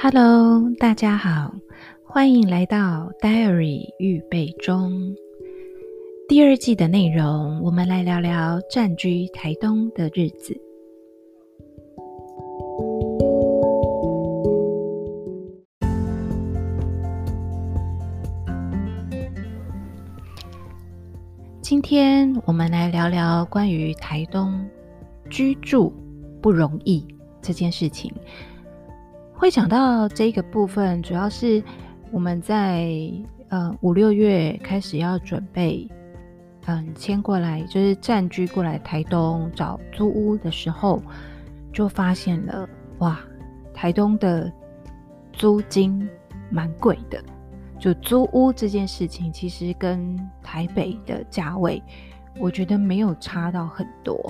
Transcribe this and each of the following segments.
Hello，大家好，欢迎来到 Diary 预备中第二季的内容。我们来聊聊暂居台东的日子。今天我们来聊聊关于台东居住不容易这件事情。会讲到这个部分，主要是我们在呃五六月开始要准备，嗯，迁过来就是暂居过来台东找租屋的时候，就发现了哇，台东的租金蛮贵的。就租屋这件事情，其实跟台北的价位，我觉得没有差到很多。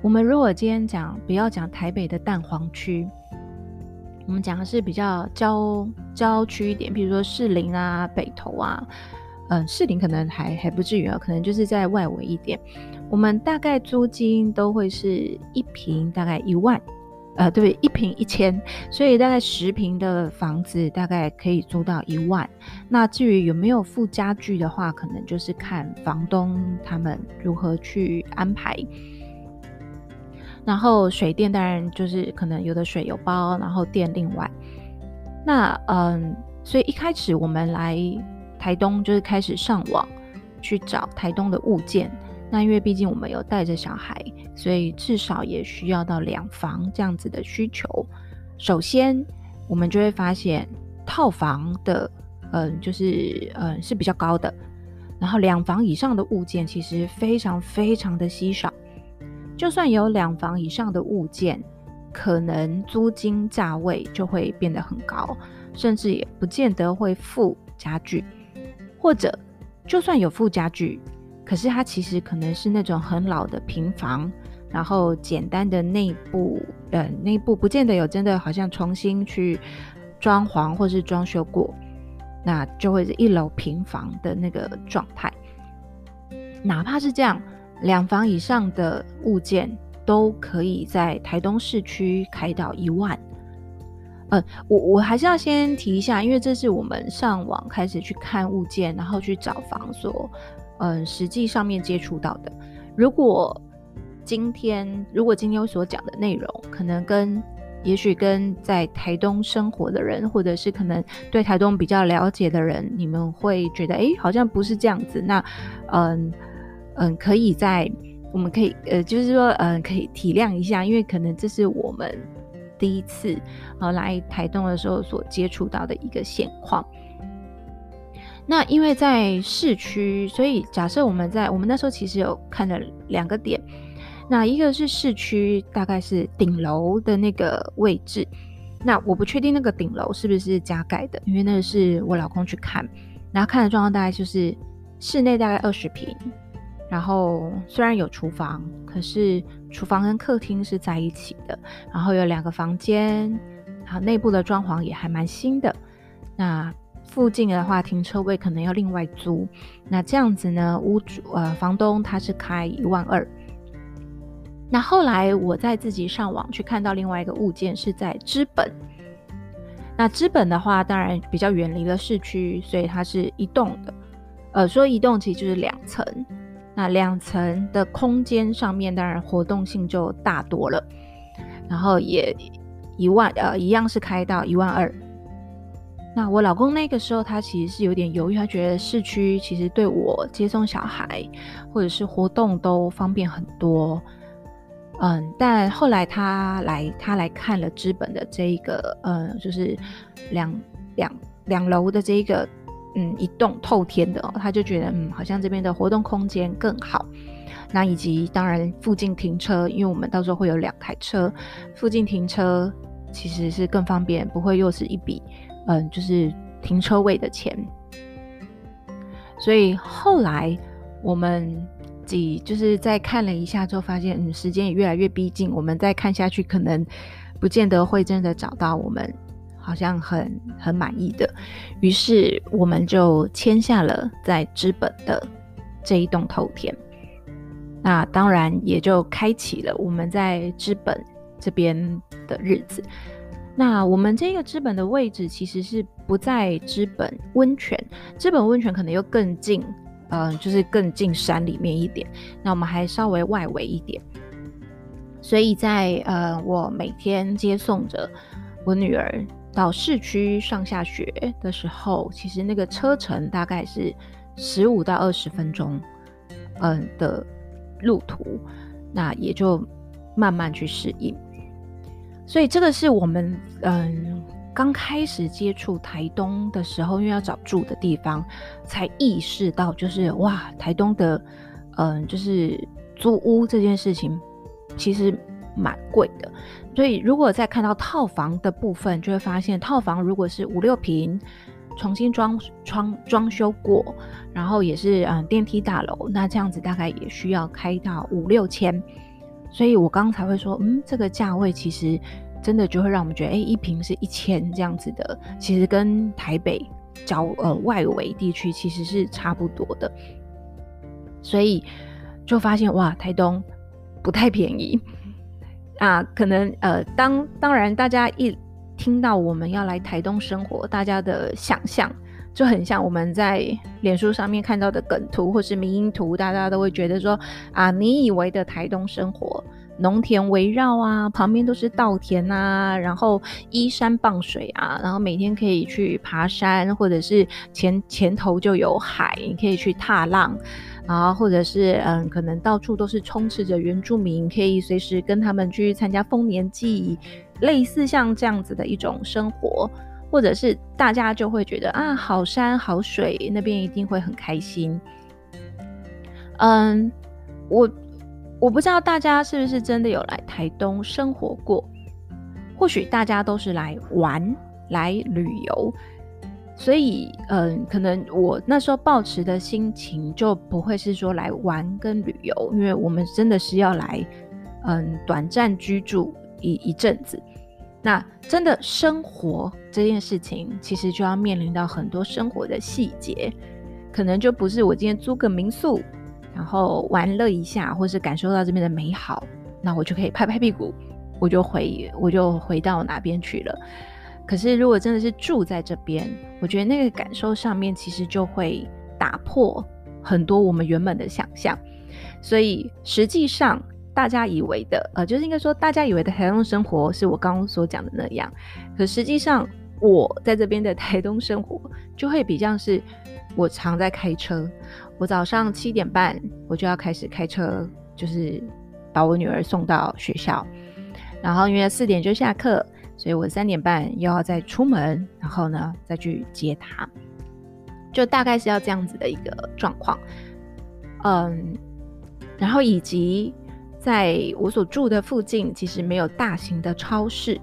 我们如果今天讲，不要讲台北的蛋黄区。我们讲的是比较郊郊区一点，比如说士林啊、北投啊，嗯，士林可能还还不至于啊，可能就是在外围一点。我们大概租金都会是一平大概一万，呃，对，一平一千，所以大概十平的房子大概可以租到一万。那至于有没有附家具的话，可能就是看房东他们如何去安排。然后水电当然就是可能有的水有包，然后电另外。那嗯，所以一开始我们来台东就是开始上网去找台东的物件。那因为毕竟我们有带着小孩，所以至少也需要到两房这样子的需求。首先我们就会发现套房的嗯就是嗯是比较高的，然后两房以上的物件其实非常非常的稀少。就算有两房以上的物件，可能租金价位就会变得很高，甚至也不见得会附家具，或者就算有附家具，可是它其实可能是那种很老的平房，然后简单的内部，呃，内部不见得有真的好像重新去装潢或是装修过，那就会是一楼平房的那个状态，哪怕是这样。两房以上的物件都可以在台东市区开到一万。呃，我我还是要先提一下，因为这是我们上网开始去看物件，然后去找房所，嗯、实际上面接触到的。如果今天，如果今天我所讲的内容，可能跟也许跟在台东生活的人，或者是可能对台东比较了解的人，你们会觉得，哎，好像不是这样子。那，嗯。嗯，可以在我们可以呃，就是说，嗯，可以体谅一下，因为可能这是我们第一次呃来台东的时候所接触到的一个现况。那因为在市区，所以假设我们在我们那时候其实有看了两个点，那一个是市区，大概是顶楼的那个位置。那我不确定那个顶楼是不是加盖的，因为那个是我老公去看，然后看的状况大概就是室内大概二十平。然后虽然有厨房，可是厨房跟客厅是在一起的。然后有两个房间，然后内部的装潢也还蛮新的。那附近的话，停车位可能要另外租。那这样子呢，屋主呃房东他是开一万二。那后来我在自己上网去看到另外一个物件是在知本。那知本的话，当然比较远离了市区，所以它是一栋的。呃，说一栋其实就是两层。那两层的空间上面，当然活动性就大多了，然后也一万呃一样是开到一万二。那我老公那个时候他其实是有点犹豫，他觉得市区其实对我接送小孩或者是活动都方便很多。嗯，但后来他来他来看了资本的这一个呃，就是两两两楼的这一个。嗯，一栋透天的哦，他就觉得嗯，好像这边的活动空间更好。那以及当然附近停车，因为我们到时候会有两台车，附近停车其实是更方便，不会又是一笔嗯，就是停车位的钱。所以后来我们几就是再看了一下之后，发现嗯，时间也越来越逼近，我们再看下去可能不见得会真的找到我们。好像很很满意的，于是我们就签下了在知本的这一栋透天。那当然也就开启了我们在知本这边的日子。那我们这个知本的位置其实是不在知本温泉，知本温泉可能又更近，嗯、就是更近山里面一点。那我们还稍微外围一点，所以在呃，我每天接送着我女儿到市区上下学的时候，其实那个车程大概是十五到二十分钟，嗯、的路途，那也就慢慢去适应。所以这个是我们嗯刚开始接触台东的时候，因为要找住的地方，才意识到就是哇，台东的嗯就是租屋这件事情其实蛮贵的。所以如果再看到套房的部分，就会发现套房如果是五六平，重新装装装修过，然后也是嗯电梯大楼，那这样子大概也需要开到五六千。所以我刚才会说，嗯，这个价位其实真的就会让我们觉得，哎，一平是一千这样子的，其实跟台北郊呃外围地区其实是差不多的。所以就发现哇，台东不太便宜啊，可能呃，当当然大家一听到我们要来台东生活，大家的想象。就很像我们在脸书上面看到的梗图或是迷因图，大家都会觉得说啊，你以为的台东生活，农田围绕啊，旁边都是稻田啊，然后依山傍水啊，然后每天可以去爬山，或者是前前头就有海，你可以去踏浪，然后或者是嗯，可能到处都是充斥着原住民，可以随时跟他们去参加丰年祭，类似像这样子的一种生活。或者是大家就会觉得啊，好山好水，那边一定会很开心。嗯，我我不知道大家是不是真的有来台东生活过，或许大家都是来玩、来旅游，所以嗯，可能我那时候抱持的心情就不会是说来玩跟旅游，因为我们真的是要来嗯短暂居住一一阵子。那真的生活这件事情，其实就要面临到很多生活的细节，可能就不是我今天租个民宿，然后玩乐一下，或是感受到这边的美好，那我就可以拍拍屁股，我就回我就回到哪边去了。可是如果真的是住在这边，我觉得那个感受上面其实就会打破很多我们原本的想象，所以实际上。大家以为的，呃，就是应该说，大家以为的台东生活是我刚刚所讲的那样。可实际上，我在这边的台东生活就会比较是，我常在开车。我早上七点半我就要开始开车，就是把我女儿送到学校。然后因为四点就下课，所以我三点半又要再出门，然后呢再去接她。就大概是要这样子的一个状况。嗯，然后以及。在我所住的附近，其实没有大型的超市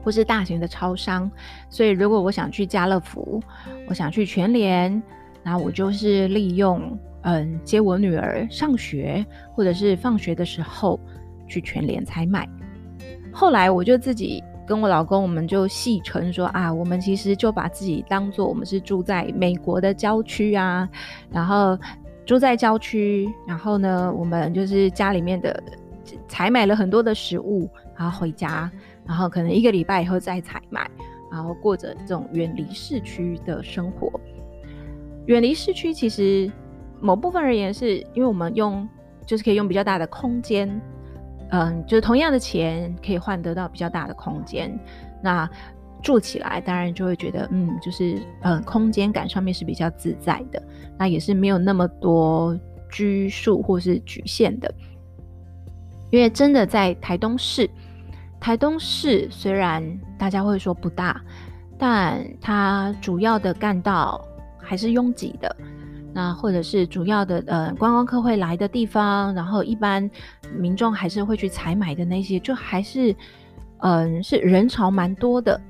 或是大型的超商，所以如果我想去家乐福，我想去全联，然后我就是利用嗯接我女儿上学或者是放学的时候去全联采买。后来我就自己跟我老公，我们就戏称说啊，我们其实就把自己当做我们是住在美国的郊区啊，然后。住在郊区，然后呢，我们就是家里面的采买了很多的食物，然后回家，然后可能一个礼拜以后再采买，然后过着这种远离市区的生活。远离市区其实某部分而言，是因为我们用就是可以用比较大的空间，嗯，就是同样的钱可以换得到比较大的空间。那住起来，当然就会觉得，嗯，就是，嗯，空间感上面是比较自在的，那也是没有那么多拘束或是局限的。因为真的在台东市，台东市虽然大家会说不大，但它主要的干道还是拥挤的，那或者是主要的，呃，观光客会来的地方，然后一般民众还是会去采买的那些，就还是，嗯，是人潮蛮多的。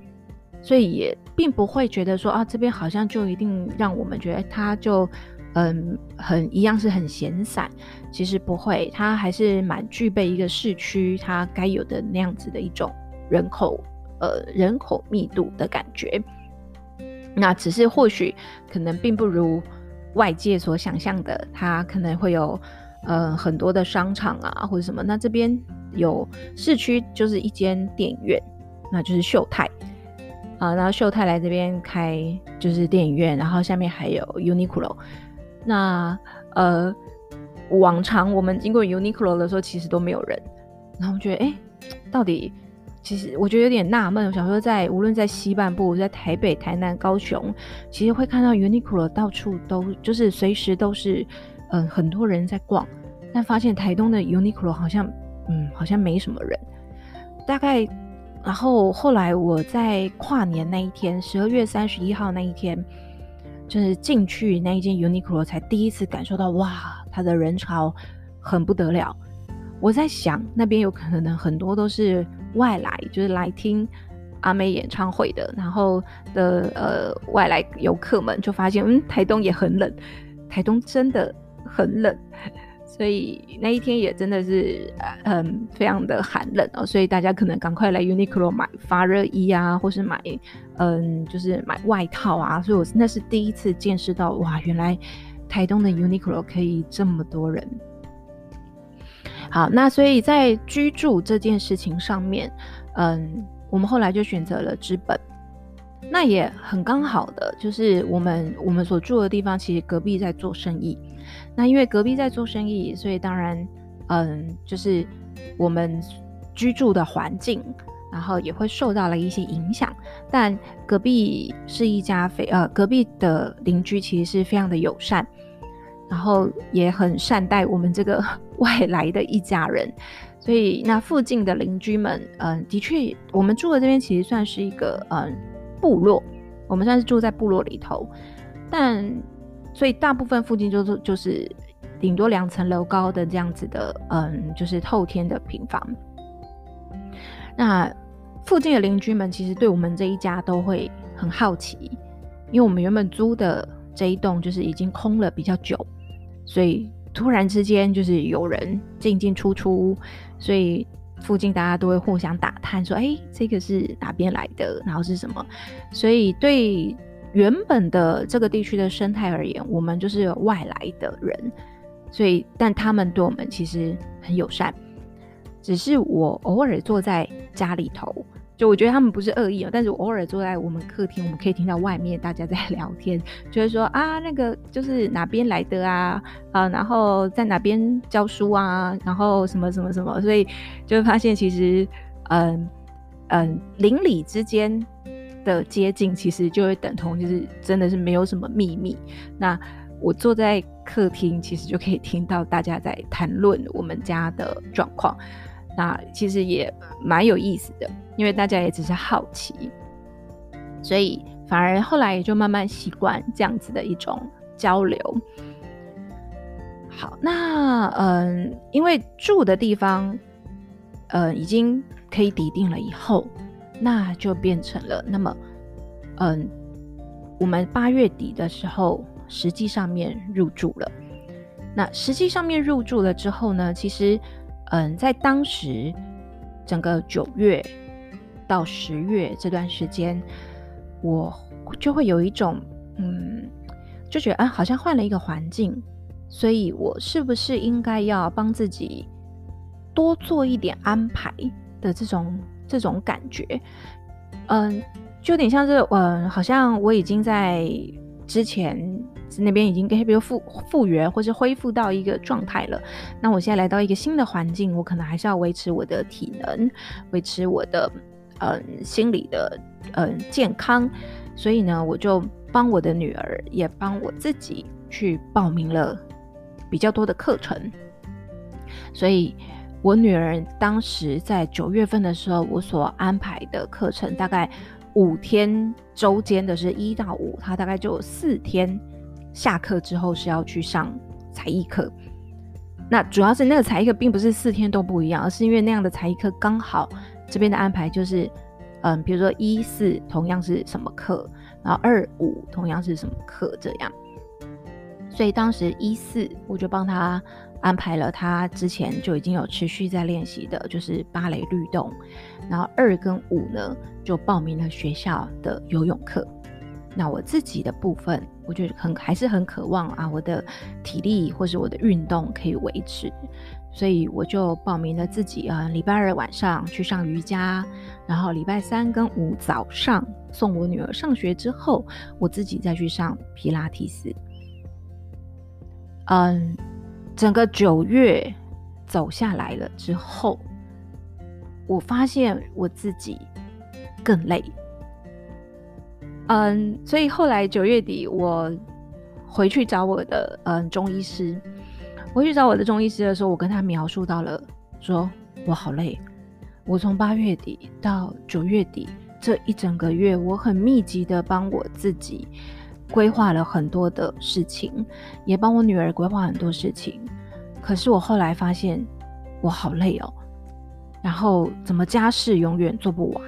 所以也并不会觉得说啊，这边好像就一定让我们觉得它就嗯很一样是很闲散，其实不会，它还是蛮具备一个市区它该有的那样子的一种人口呃人口密度的感觉。那只是或许可能并不如外界所想象的，它可能会有呃很多的商场啊或者什么。那这边有市区就是一间电影院。那就是秀泰啊，然后秀泰来这边开就是电影院，然后下面还有 Uniqlo。那呃，往常我们经过 Uniqlo 的时候，其实都没有人，然后我觉得，哎，到底其实我觉得有点纳闷。我想说在，无论在西半部，在台北、台南、高雄，其实会看到 Uniqlo 到处都就是随时都是，嗯、很多人在逛，但发现台东的 Uniqlo 好像，嗯，好像没什么人。大概，然后后来我在跨年那一天，十二月三十一号那一天。就是进去那一间 Uniqlo 才第一次感受到，哇，它的人潮很不得了。我在想，那边有可能很多都是外来，就是来听阿妹演唱会的，然后的呃外来游客们就发现，嗯，台东也很冷，台东真的很冷。所以那一天也真的是，嗯，非常的寒冷哦，所以大家可能赶快来 Uniqlo 买发热衣啊，或是买，嗯，就是买外套啊。所以我那是第一次见识到，哇，原来台东的 Uniqlo 可以这么多人。好，那所以在居住这件事情上面，嗯，我们后来就选择了知本。那也很刚好的，就是我们我们所住的地方，其实隔壁在做生意。那因为隔壁在做生意，所以当然，嗯，就是我们居住的环境，然后也会受到了一些影响。但隔壁是一家非呃，隔壁的邻居其实是非常的友善，然后也很善待我们这个外来的一家人。所以那附近的邻居们，嗯，的确，我们住的这边其实算是一个嗯部落，我们算是住在部落里头，但。所以大部分附近就是就是顶多两层楼高的这样子的，嗯，就是透天的平房。那附近的邻居们其实对我们这一家都会很好奇，因为我们原本租的这一栋就是已经空了比较久，所以突然之间就是有人进进出出，所以附近大家都会互相打探说：“哎，这个是哪边来的？然后是什么？”所以对。原本的这个地区的生态而言，我们就是外来的人，所以但他们对我们其实很友善。只是我偶尔坐在家里头，就我觉得他们不是恶意哦，但是我偶尔坐在我们客厅，我们可以听到外面大家在 聊天，就是说啊，那个就是哪边来的啊，啊，然后在哪边教书啊，然后什么什么什么，所以就会发现其实，嗯嗯，邻里之间。的接近其实就会等同，就是真的是没有什么秘密。那我坐在客厅，其实就可以听到大家在谈论我们家的状况。那其实也蛮有意思的，因为大家也只是好奇，所以反而后来也就慢慢习惯这样子的一种交流。好，那嗯，因为住的地方，呃，已经可以抵定了以后。那就变成了那么，嗯，我们八月底的时候，实际上面入住了。那实际上面入住了之后呢，其实，嗯，在当时整个九月到十月这段时间，我就会有一种，嗯，就觉得啊，好像换了一个环境，所以我是不是应该要帮自己多做一点安排的这种。这种感觉，嗯，就有点像是，嗯，好像我已经在之前那边已经比如复复原或是恢复到一个状态了。那我现在来到一个新的环境，我可能还是要维持我的体能，维持我的嗯心理的嗯健康。所以呢，我就帮我的女儿，也帮我自己去报名了比较多的课程。所以。我女儿当时在九月份的时候，我所安排的课程大概五天周间的是一到五，她大概就四天下课之后是要去上才艺课。那主要是那个才艺课并不是四天都不一样，而是因为那样的才艺课刚好这边的安排就是，嗯，比如说一四同样是什么课，然后二五同样是什么课这样。所以当时一四我就帮他。安排了他之前就已经有持续在练习的，就是芭蕾律动。然后二跟五呢，就报名了学校的游泳课。那我自己的部分，我觉得很还是很渴望啊，我的体力或是我的运动可以维持，所以我就报名了自己啊，礼拜二晚上去上瑜伽，然后礼拜三跟五早上送我女儿上学之后，我自己再去上皮拉提斯。嗯，整个九月走下来了之后，我发现我自己更累。嗯，所以后来九月底，我回去找我的嗯中医师。回去找我的中医师的时候，我跟他描述到了，说我好累。我从八月底到九月底这一整个月，我很密集的帮我自己规划了很多的事情，也帮我女儿规划很多事情。可是我后来发现，我好累哦。然后怎么家事永远做不完？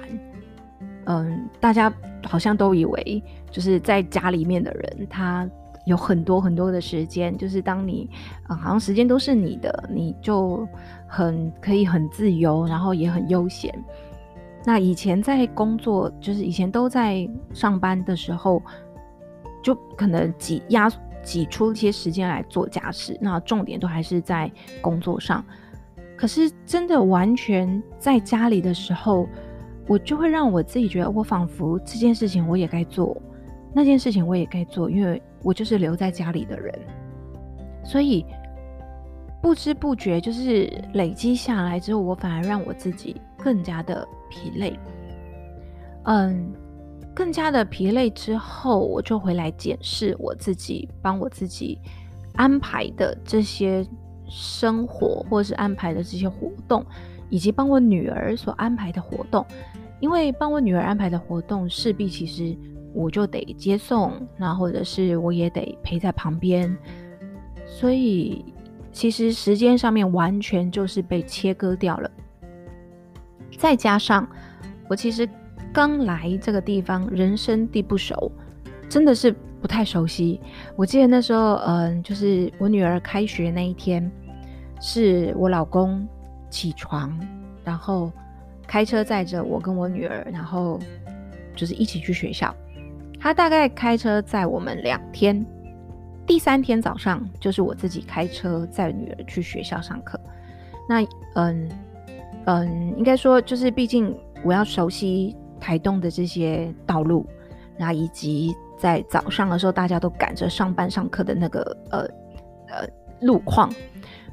嗯，大家好像都以为就是在家里面的人，他有很多很多的时间，就是当你，好像时间都是你的，你就很可以很自由，然后也很悠闲。那以前在工作，就是以前都在上班的时候，就可能挤压挤出一些时间来做家事，那重点都还是在工作上。可是真的完全在家里的时候。我就会让我自己觉得，我仿佛这件事情我也该做，那件事情我也该做，因为我就是留在家里的人，所以不知不觉就是累积下来之后，我反而让我自己更加的疲累。嗯，更加的疲累之后，我就回来检视我自己，帮我自己安排的这些生活，或是安排的这些活动。以及帮我女儿所安排的活动，因为帮我女儿安排的活动，势必其实我就得接送，那或者是我也得陪在旁边，所以其实时间上面完全就是被切割掉了。再加上我其实刚来这个地方，人生地不熟，真的是不太熟悉。我记得那时候，嗯，就是我女儿开学那一天，是我老公。起床，然后开车载着我跟我女儿，然后就是一起去学校。他大概开车载我们两天，第三天早上就是我自己开车载女儿去学校上课。那嗯嗯，应该说就是，毕竟我要熟悉台东的这些道路，然后以及在早上的时候大家都赶着上班上课的那个呃呃路况。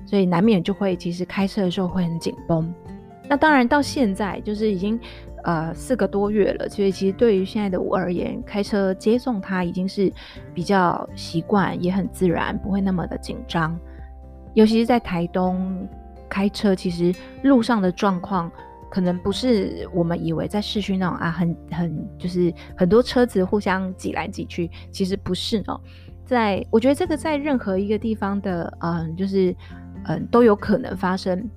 所以难免就会，其实开车的时候会很紧绷。那当然到现在就是已经呃四个多月了，所以其实对于现在的我而言，开车接送他已经是比较习惯，也很自然，不会那么的紧张。尤其是在台东开车，其实路上的状况可能不是我们以为在市区那种啊，很很就是很多车子互相挤来挤去，其实不是哦。在我觉得这个在任何一个地方的嗯，就是。嗯，都有可能发生。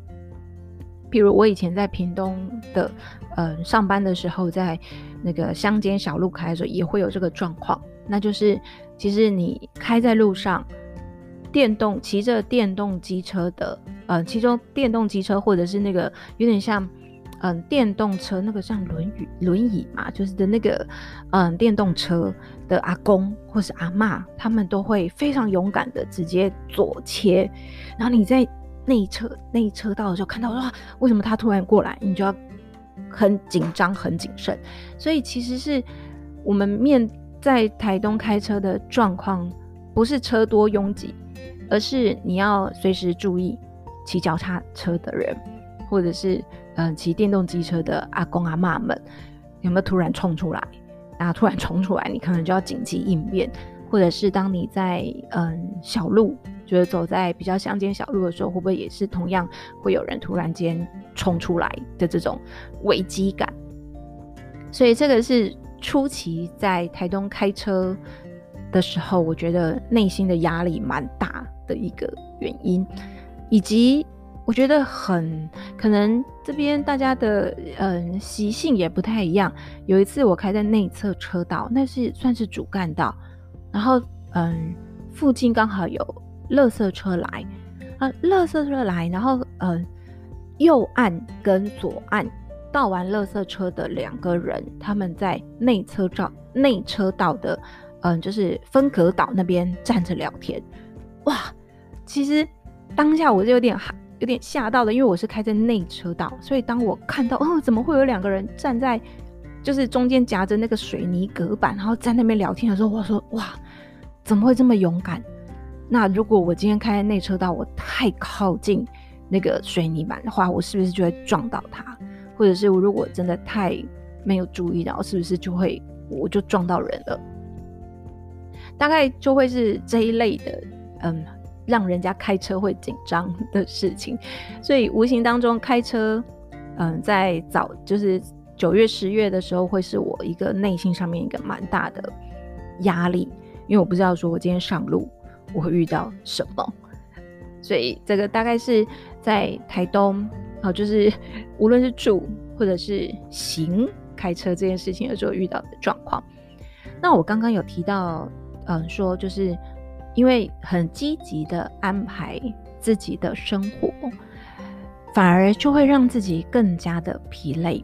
譬如我以前在屏东的，嗯，上班的时候，在那个乡间小路开的时候，也会有这个状况。那就是，其实你开在路上，电动骑着电动机车的，嗯，其中电动机车或者是那个有点像，嗯，电动车那个像轮椅轮椅嘛，就是的那个，嗯，电动车的阿公或是阿嬷，他们都会非常勇敢的直接左切，然后你在内侧内车道的时候看到哇，为什么他突然过来，你就要很紧张很谨慎。所以其实是我们面在台东开车的状况，不是车多拥挤，而是你要随时注意骑脚踏车的人，或者是。嗯，骑电动机车的阿公阿嬷们有没有突然冲出来？然后突然冲出来，你可能就要紧急应变，或者是当你在嗯小路，就是走在比较乡间小路的时候，会不会也是同样会有人突然间冲出来的这种危机感？所以这个是初期在台东开车的时候，我觉得内心的压力蛮大的一个原因，以及。我觉得很可能这边大家的嗯习性也不太一样。有一次我开在内侧车道，那是算是主干道，然后嗯附近刚好有垃圾车来啊，垃圾车来，然后嗯右岸跟左岸倒完垃圾车的两个人，他们在内车道内车道的，嗯，就是分隔岛那边站着聊天。哇，其实当下我就有点害有点吓到的，因为我是开在内车道，所以当我看到，哦，怎么会有两个人站在，就是中间夹着那个水泥隔板，然后在那边聊天的时候，我说，哇，怎么会这么勇敢？那如果我今天开在内车道，我太靠近那个水泥板的话，我是不是就会撞到他？或者是我如果真的太没有注意到，是不是就会我就撞到人了？大概就会是这一类的，嗯，让人家开车会紧张的事情。所以无形当中开车，嗯，在早就是九月、十月的时候，会是我一个内心上面一个蛮大的压力，因为我不知道说我今天上路我会遇到什么。所以这个大概是在台东。好，就是无论是住或者是行开车这件事情的时候遇到的状况。那我刚刚有提到，嗯，说就是因为很积极的安排自己的生活，反而就会让自己更加的疲累。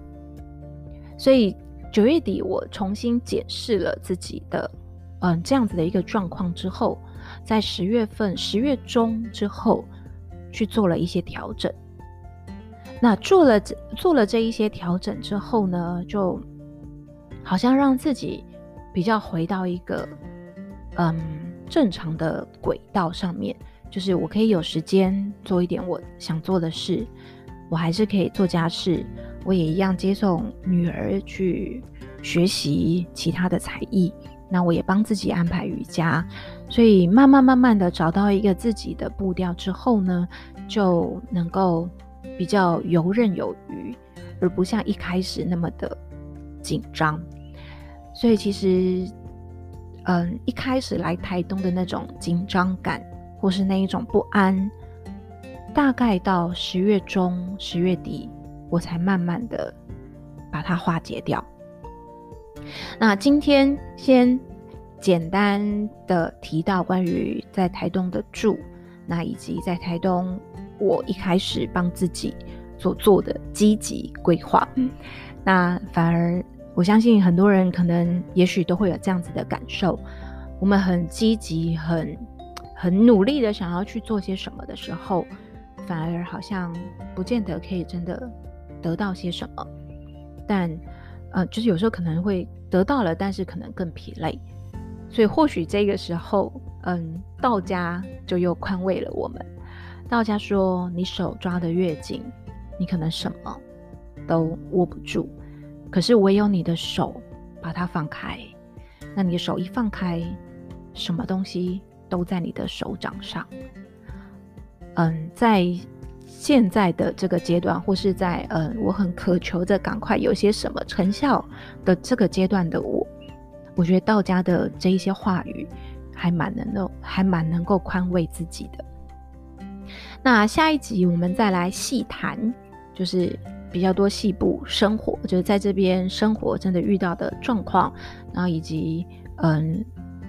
所以九月底我重新检视了自己的，嗯，这样子的一个状况之后，在十月份、十月中之后去做了一些调整。那做了这做了这一些调整之后呢，就好像让自己比较回到一个嗯正常的轨道上面，就是我可以有时间做一点我想做的事，我还是可以做家事，我也一样接送女儿去学习其他的才艺，那我也帮自己安排瑜伽，所以慢慢慢慢的找到一个自己的步调之后呢，就能够。比较游刃有余，而不像一开始那么的紧张。所以其实，嗯，一开始来台东的那种紧张感，或是那一种不安，大概到十月中、十月底，我才慢慢的把它化解掉。那今天先简单的提到关于在台东的住，那以及在台东。我一开始帮自己所做的积极规划，嗯，那反而我相信很多人可能也许都会有这样子的感受。我们很积极、很很努力的想要去做些什么的时候，反而好像不见得可以真的得到些什么。但呃，就是有时候可能会得到了，但是可能更疲累。所以或许这个时候，嗯，道家就又宽慰了我们。道家说，你手抓得越紧，你可能什么都握不住。可是唯有你的手把它放开，那你的手一放开，什么东西都在你的手掌上。嗯，在现在的这个阶段，或是在嗯，我很渴求着赶快有些什么成效的这个阶段的我，我觉得道家的这一些话语还蛮能够，还蛮能够宽慰自己的。那下一集我们再来细谈，就是比较多细部生活，就是在这边生活真的遇到的状况，然后以及嗯，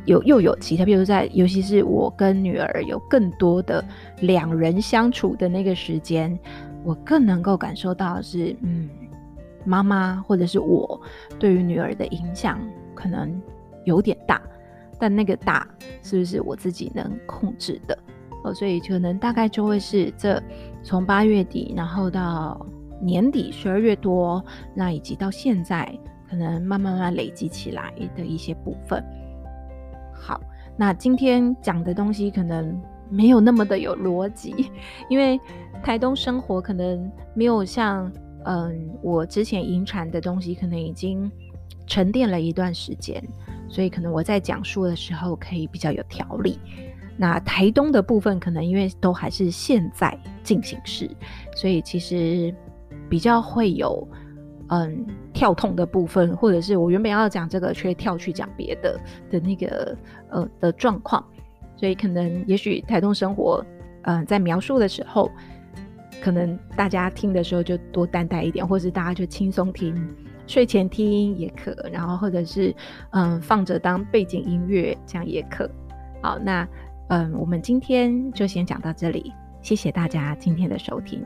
有又有其他，比如在，尤其是我跟女儿有更多的两人相处的那个时间，我更能够感受到是嗯，妈妈或者是我对于女儿的影响可能有点大，但那个大是不是我自己能控制的？哦，所以可能大概就会是这从八月底，然后到年底十二月多，那以及到现在，可能慢慢慢慢累积起来的一些部分。好，那今天讲的东西可能没有那么的有逻辑，因为台东生活可能没有像嗯我之前引产的东西，可能已经沉淀了一段时间，所以可能我在讲述的时候可以比较有条理。那台东的部分，可能因为都还是现在进行时，所以其实比较会有嗯跳痛的部分，或者是我原本要讲这个，却跳去讲别的的那个呃的状况，所以可能也许台东生活嗯在描述的时候，可能大家听的时候就多担待一点，或是大家就轻松听，睡前听也可，然后或者是嗯放着当背景音乐这样也可。好，那。嗯，我们今天就先讲到这里，谢谢大家今天的收听。